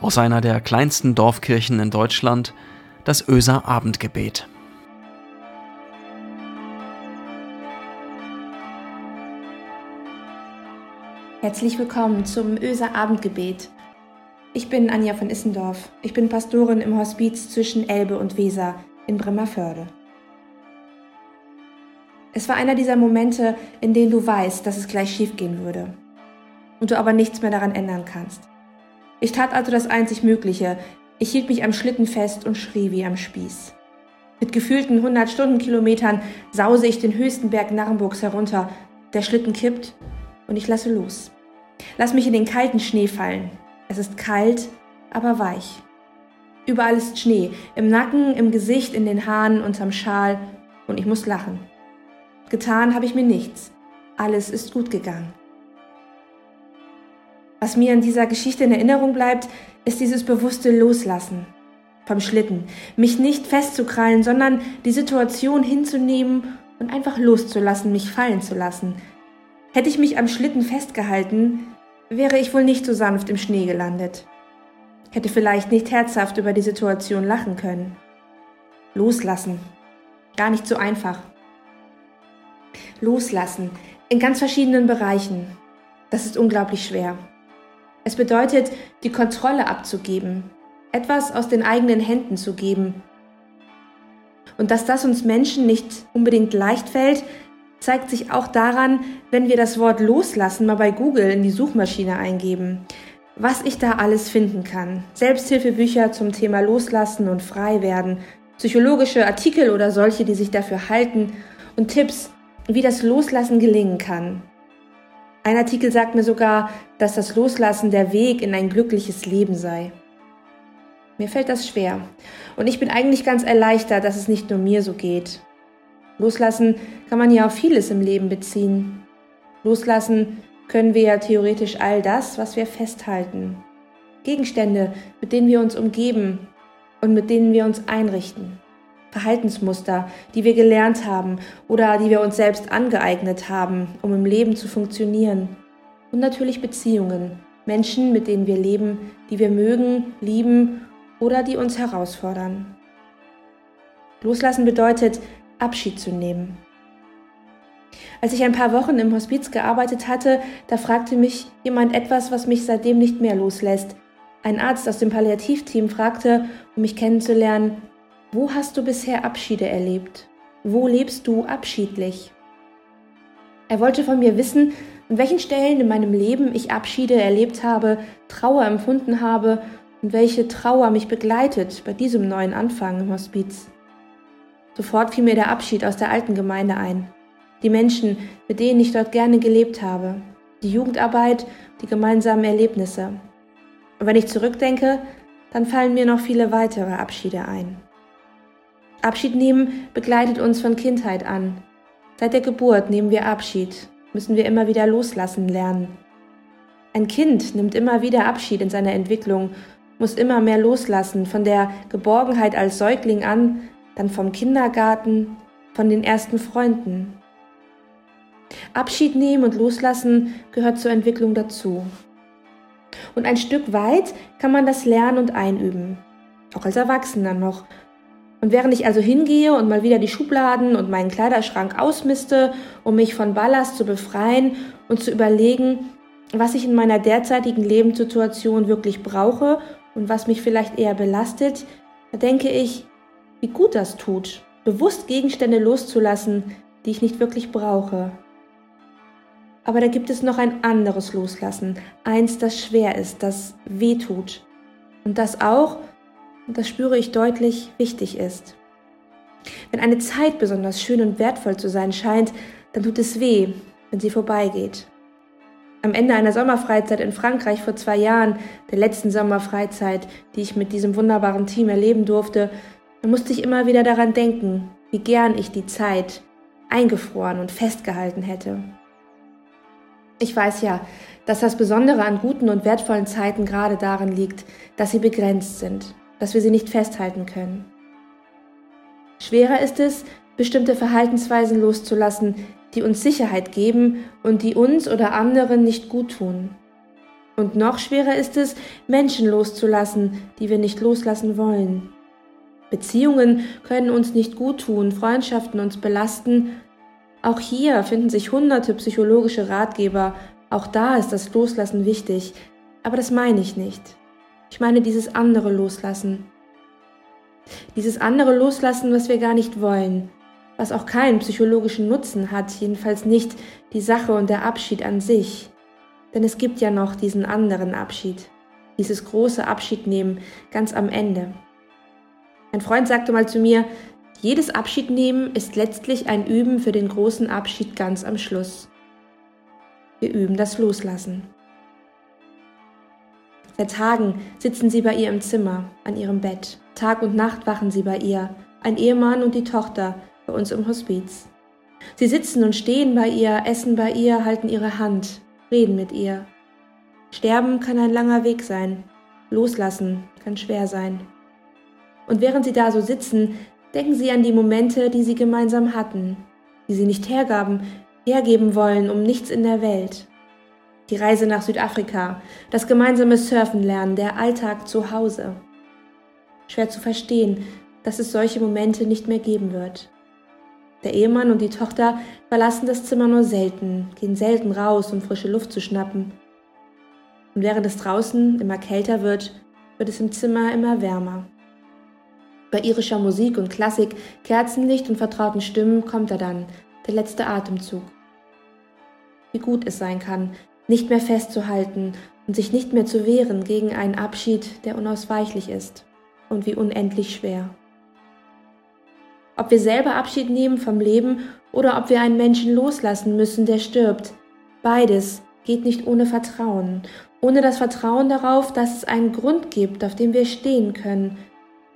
aus einer der kleinsten Dorfkirchen in Deutschland, das Öser Abendgebet. Herzlich willkommen zum Öser Abendgebet. Ich bin Anja von Issendorf. Ich bin Pastorin im Hospiz zwischen Elbe und Weser in Bremerförde. Es war einer dieser Momente, in denen du weißt, dass es gleich schiefgehen würde und du aber nichts mehr daran ändern kannst. Ich tat also das einzig Mögliche. Ich hielt mich am Schlitten fest und schrie wie am Spieß. Mit gefühlten 100 Stundenkilometern sause ich den höchsten Berg Narrenburgs herunter. Der Schlitten kippt und ich lasse los. Lass mich in den kalten Schnee fallen. Es ist kalt, aber weich. Überall ist Schnee, im Nacken, im Gesicht, in den Haaren, unterm Schal und ich muss lachen. Getan habe ich mir nichts. Alles ist gut gegangen. Was mir in dieser Geschichte in Erinnerung bleibt, ist dieses bewusste Loslassen vom Schlitten. Mich nicht festzukrallen, sondern die Situation hinzunehmen und einfach loszulassen, mich fallen zu lassen. Hätte ich mich am Schlitten festgehalten, wäre ich wohl nicht so sanft im Schnee gelandet. Hätte vielleicht nicht herzhaft über die Situation lachen können. Loslassen. Gar nicht so einfach. Loslassen. In ganz verschiedenen Bereichen. Das ist unglaublich schwer. Es bedeutet, die Kontrolle abzugeben, etwas aus den eigenen Händen zu geben. Und dass das uns Menschen nicht unbedingt leicht fällt, zeigt sich auch daran, wenn wir das Wort loslassen mal bei Google in die Suchmaschine eingeben. Was ich da alles finden kann. Selbsthilfebücher zum Thema Loslassen und frei werden, psychologische Artikel oder solche, die sich dafür halten und Tipps, wie das Loslassen gelingen kann. Ein Artikel sagt mir sogar, dass das Loslassen der Weg in ein glückliches Leben sei. Mir fällt das schwer. Und ich bin eigentlich ganz erleichtert, dass es nicht nur mir so geht. Loslassen kann man ja auf vieles im Leben beziehen. Loslassen können wir ja theoretisch all das, was wir festhalten. Gegenstände, mit denen wir uns umgeben und mit denen wir uns einrichten. Verhaltensmuster, die wir gelernt haben oder die wir uns selbst angeeignet haben, um im Leben zu funktionieren. Und natürlich Beziehungen, Menschen, mit denen wir leben, die wir mögen, lieben oder die uns herausfordern. Loslassen bedeutet, Abschied zu nehmen. Als ich ein paar Wochen im Hospiz gearbeitet hatte, da fragte mich jemand etwas, was mich seitdem nicht mehr loslässt. Ein Arzt aus dem Palliativteam fragte, um mich kennenzulernen, wo hast du bisher Abschiede erlebt? Wo lebst du abschiedlich? Er wollte von mir wissen, an welchen Stellen in meinem Leben ich Abschiede erlebt habe, Trauer empfunden habe und welche Trauer mich begleitet bei diesem neuen Anfang im Hospiz. Sofort fiel mir der Abschied aus der alten Gemeinde ein. Die Menschen, mit denen ich dort gerne gelebt habe. Die Jugendarbeit, die gemeinsamen Erlebnisse. Und wenn ich zurückdenke, dann fallen mir noch viele weitere Abschiede ein. Abschied nehmen begleitet uns von Kindheit an. Seit der Geburt nehmen wir Abschied, müssen wir immer wieder loslassen lernen. Ein Kind nimmt immer wieder Abschied in seiner Entwicklung, muss immer mehr loslassen, von der Geborgenheit als Säugling an, dann vom Kindergarten, von den ersten Freunden. Abschied nehmen und loslassen gehört zur Entwicklung dazu. Und ein Stück weit kann man das lernen und einüben, auch als Erwachsener noch, und während ich also hingehe und mal wieder die Schubladen und meinen Kleiderschrank ausmiste, um mich von Ballast zu befreien und zu überlegen, was ich in meiner derzeitigen Lebenssituation wirklich brauche und was mich vielleicht eher belastet, da denke ich, wie gut das tut, bewusst Gegenstände loszulassen, die ich nicht wirklich brauche. Aber da gibt es noch ein anderes Loslassen, eins, das schwer ist, das weh tut und das auch und das spüre ich deutlich, wichtig ist. Wenn eine Zeit besonders schön und wertvoll zu sein scheint, dann tut es weh, wenn sie vorbeigeht. Am Ende einer Sommerfreizeit in Frankreich vor zwei Jahren, der letzten Sommerfreizeit, die ich mit diesem wunderbaren Team erleben durfte, da musste ich immer wieder daran denken, wie gern ich die Zeit eingefroren und festgehalten hätte. Ich weiß ja, dass das Besondere an guten und wertvollen Zeiten gerade darin liegt, dass sie begrenzt sind dass wir sie nicht festhalten können. Schwerer ist es, bestimmte Verhaltensweisen loszulassen, die uns Sicherheit geben und die uns oder anderen nicht gut tun. Und noch schwerer ist es, Menschen loszulassen, die wir nicht loslassen wollen. Beziehungen können uns nicht gut tun, Freundschaften uns belasten. Auch hier finden sich hunderte psychologische Ratgeber. Auch da ist das Loslassen wichtig. Aber das meine ich nicht. Ich meine dieses andere Loslassen. Dieses andere Loslassen, was wir gar nicht wollen, was auch keinen psychologischen Nutzen hat, jedenfalls nicht die Sache und der Abschied an sich. Denn es gibt ja noch diesen anderen Abschied, dieses große Abschiednehmen ganz am Ende. Ein Freund sagte mal zu mir, jedes Abschiednehmen ist letztlich ein Üben für den großen Abschied ganz am Schluss. Wir üben das Loslassen. Seit Tagen sitzen sie bei ihr im Zimmer, an ihrem Bett. Tag und Nacht wachen sie bei ihr, ein Ehemann und die Tochter bei uns im Hospiz. Sie sitzen und stehen bei ihr, essen bei ihr, halten ihre Hand, reden mit ihr. Sterben kann ein langer Weg sein, loslassen kann schwer sein. Und während sie da so sitzen, denken sie an die Momente, die sie gemeinsam hatten, die sie nicht hergaben, hergeben wollen um nichts in der Welt. Die Reise nach Südafrika, das gemeinsame Surfen lernen, der Alltag zu Hause. Schwer zu verstehen, dass es solche Momente nicht mehr geben wird. Der Ehemann und die Tochter verlassen das Zimmer nur selten, gehen selten raus, um frische Luft zu schnappen. Und während es draußen immer kälter wird, wird es im Zimmer immer wärmer. Bei irischer Musik und Klassik, Kerzenlicht und vertrauten Stimmen kommt er dann, der letzte Atemzug. Wie gut es sein kann, nicht mehr festzuhalten und sich nicht mehr zu wehren gegen einen Abschied, der unausweichlich ist und wie unendlich schwer. Ob wir selber Abschied nehmen vom Leben oder ob wir einen Menschen loslassen müssen, der stirbt. Beides geht nicht ohne Vertrauen, ohne das Vertrauen darauf, dass es einen Grund gibt, auf dem wir stehen können,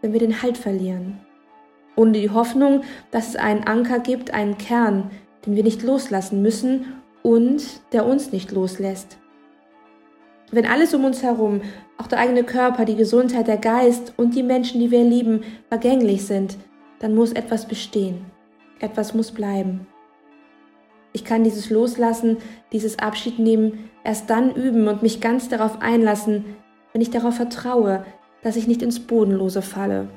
wenn wir den Halt verlieren. Ohne die Hoffnung, dass es einen Anker gibt, einen Kern, den wir nicht loslassen müssen und der uns nicht loslässt. Wenn alles um uns herum, auch der eigene Körper, die Gesundheit, der Geist und die Menschen, die wir lieben, vergänglich sind, dann muss etwas bestehen. Etwas muss bleiben. Ich kann dieses Loslassen, dieses Abschied nehmen erst dann üben und mich ganz darauf einlassen, wenn ich darauf vertraue, dass ich nicht ins Bodenlose falle.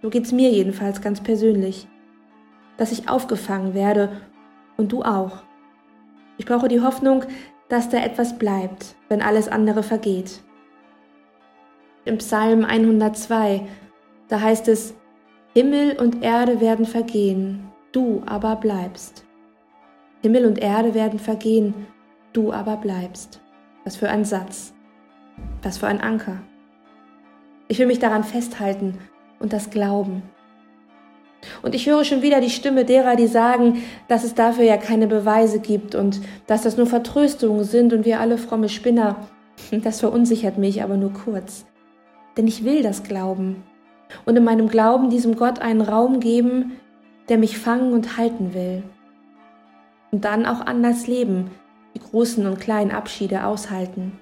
So geht's mir jedenfalls ganz persönlich. Dass ich aufgefangen werde und du auch. Ich brauche die Hoffnung, dass da etwas bleibt, wenn alles andere vergeht. Im Psalm 102, da heißt es, Himmel und Erde werden vergehen, du aber bleibst. Himmel und Erde werden vergehen, du aber bleibst. Was für ein Satz. Was für ein Anker. Ich will mich daran festhalten und das glauben. Und ich höre schon wieder die Stimme derer, die sagen, dass es dafür ja keine Beweise gibt und dass das nur Vertröstungen sind und wir alle fromme Spinner. Das verunsichert mich aber nur kurz. Denn ich will das glauben und in meinem Glauben diesem Gott einen Raum geben, der mich fangen und halten will. Und dann auch anders leben, die großen und kleinen Abschiede aushalten.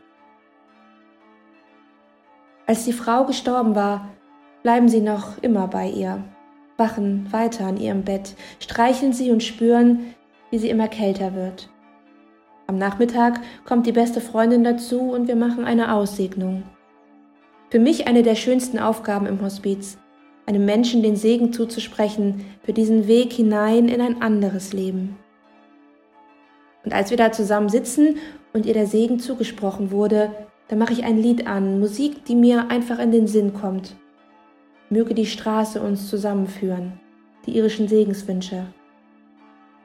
Als die Frau gestorben war, bleiben sie noch immer bei ihr, wachen weiter an ihrem Bett, streicheln sie und spüren, wie sie immer kälter wird. Am Nachmittag kommt die beste Freundin dazu und wir machen eine Aussegnung. Für mich eine der schönsten Aufgaben im Hospiz, einem Menschen den Segen zuzusprechen für diesen Weg hinein in ein anderes Leben. Und als wir da zusammen sitzen und ihr der Segen zugesprochen wurde, da mache ich ein Lied an, Musik, die mir einfach in den Sinn kommt. Möge die Straße uns zusammenführen, die irischen Segenswünsche.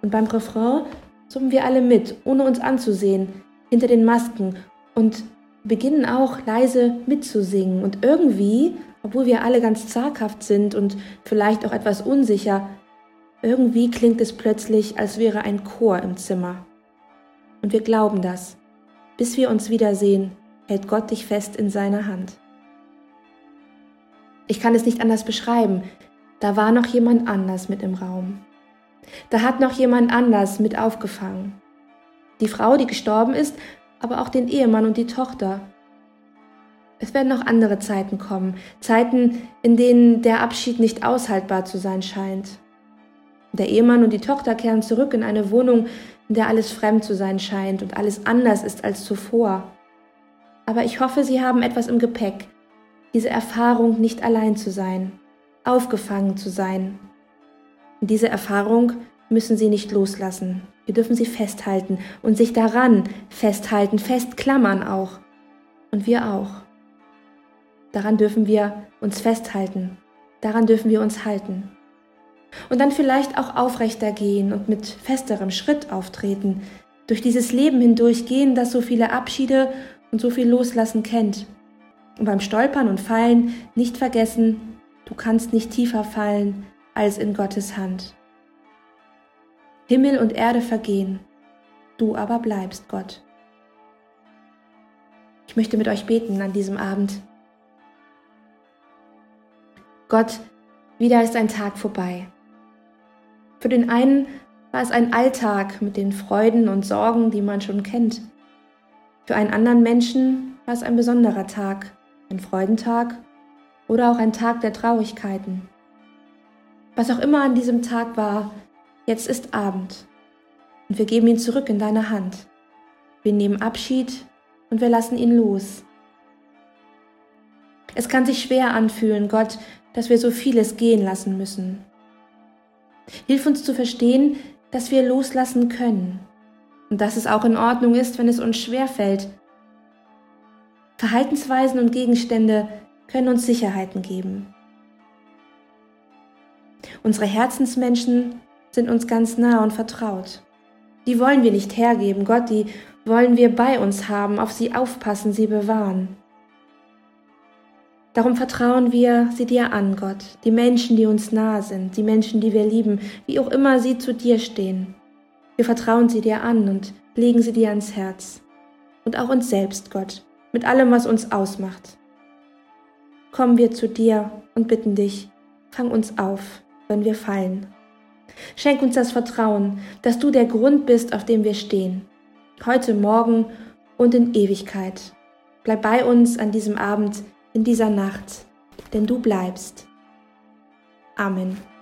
Und beim Refrain summen wir alle mit, ohne uns anzusehen, hinter den Masken und beginnen auch leise mitzusingen und irgendwie, obwohl wir alle ganz zaghaft sind und vielleicht auch etwas unsicher, irgendwie klingt es plötzlich, als wäre ein Chor im Zimmer. Und wir glauben das. Bis wir uns wiedersehen, hält Gott dich fest in seiner Hand. Ich kann es nicht anders beschreiben. Da war noch jemand anders mit im Raum. Da hat noch jemand anders mit aufgefangen. Die Frau, die gestorben ist, aber auch den Ehemann und die Tochter. Es werden noch andere Zeiten kommen, Zeiten, in denen der Abschied nicht aushaltbar zu sein scheint. Der Ehemann und die Tochter kehren zurück in eine Wohnung, in der alles fremd zu sein scheint und alles anders ist als zuvor. Aber ich hoffe, Sie haben etwas im Gepäck, diese Erfahrung, nicht allein zu sein, aufgefangen zu sein. Diese Erfahrung müssen Sie nicht loslassen. Wir dürfen sie festhalten und sich daran festhalten, festklammern auch. Und wir auch. Daran dürfen wir uns festhalten. Daran dürfen wir uns halten. Und dann vielleicht auch aufrechter gehen und mit festerem Schritt auftreten, durch dieses Leben hindurchgehen, das so viele Abschiede und so viel Loslassen kennt. Und beim Stolpern und Fallen nicht vergessen, du kannst nicht tiefer fallen als in Gottes Hand. Himmel und Erde vergehen, du aber bleibst, Gott. Ich möchte mit euch beten an diesem Abend. Gott, wieder ist ein Tag vorbei. Für den einen war es ein Alltag mit den Freuden und Sorgen, die man schon kennt. Für einen anderen Menschen war es ein besonderer Tag, ein Freudentag oder auch ein Tag der Traurigkeiten. Was auch immer an diesem Tag war, Jetzt ist Abend und wir geben ihn zurück in deine Hand. Wir nehmen Abschied und wir lassen ihn los. Es kann sich schwer anfühlen, Gott, dass wir so vieles gehen lassen müssen. Hilf uns zu verstehen, dass wir loslassen können und dass es auch in Ordnung ist, wenn es uns schwer fällt. Verhaltensweisen und Gegenstände können uns Sicherheiten geben. Unsere Herzensmenschen sind uns ganz nah und vertraut. Die wollen wir nicht hergeben, Gott, die wollen wir bei uns haben, auf sie aufpassen, sie bewahren. Darum vertrauen wir sie dir an, Gott, die Menschen, die uns nahe sind, die Menschen, die wir lieben, wie auch immer sie zu dir stehen. Wir vertrauen sie dir an und legen sie dir ans Herz. Und auch uns selbst, Gott, mit allem, was uns ausmacht. Kommen wir zu dir und bitten dich, fang uns auf, wenn wir fallen. Schenk uns das Vertrauen, dass du der Grund bist, auf dem wir stehen. Heute, morgen und in Ewigkeit. Bleib bei uns an diesem Abend, in dieser Nacht, denn du bleibst. Amen.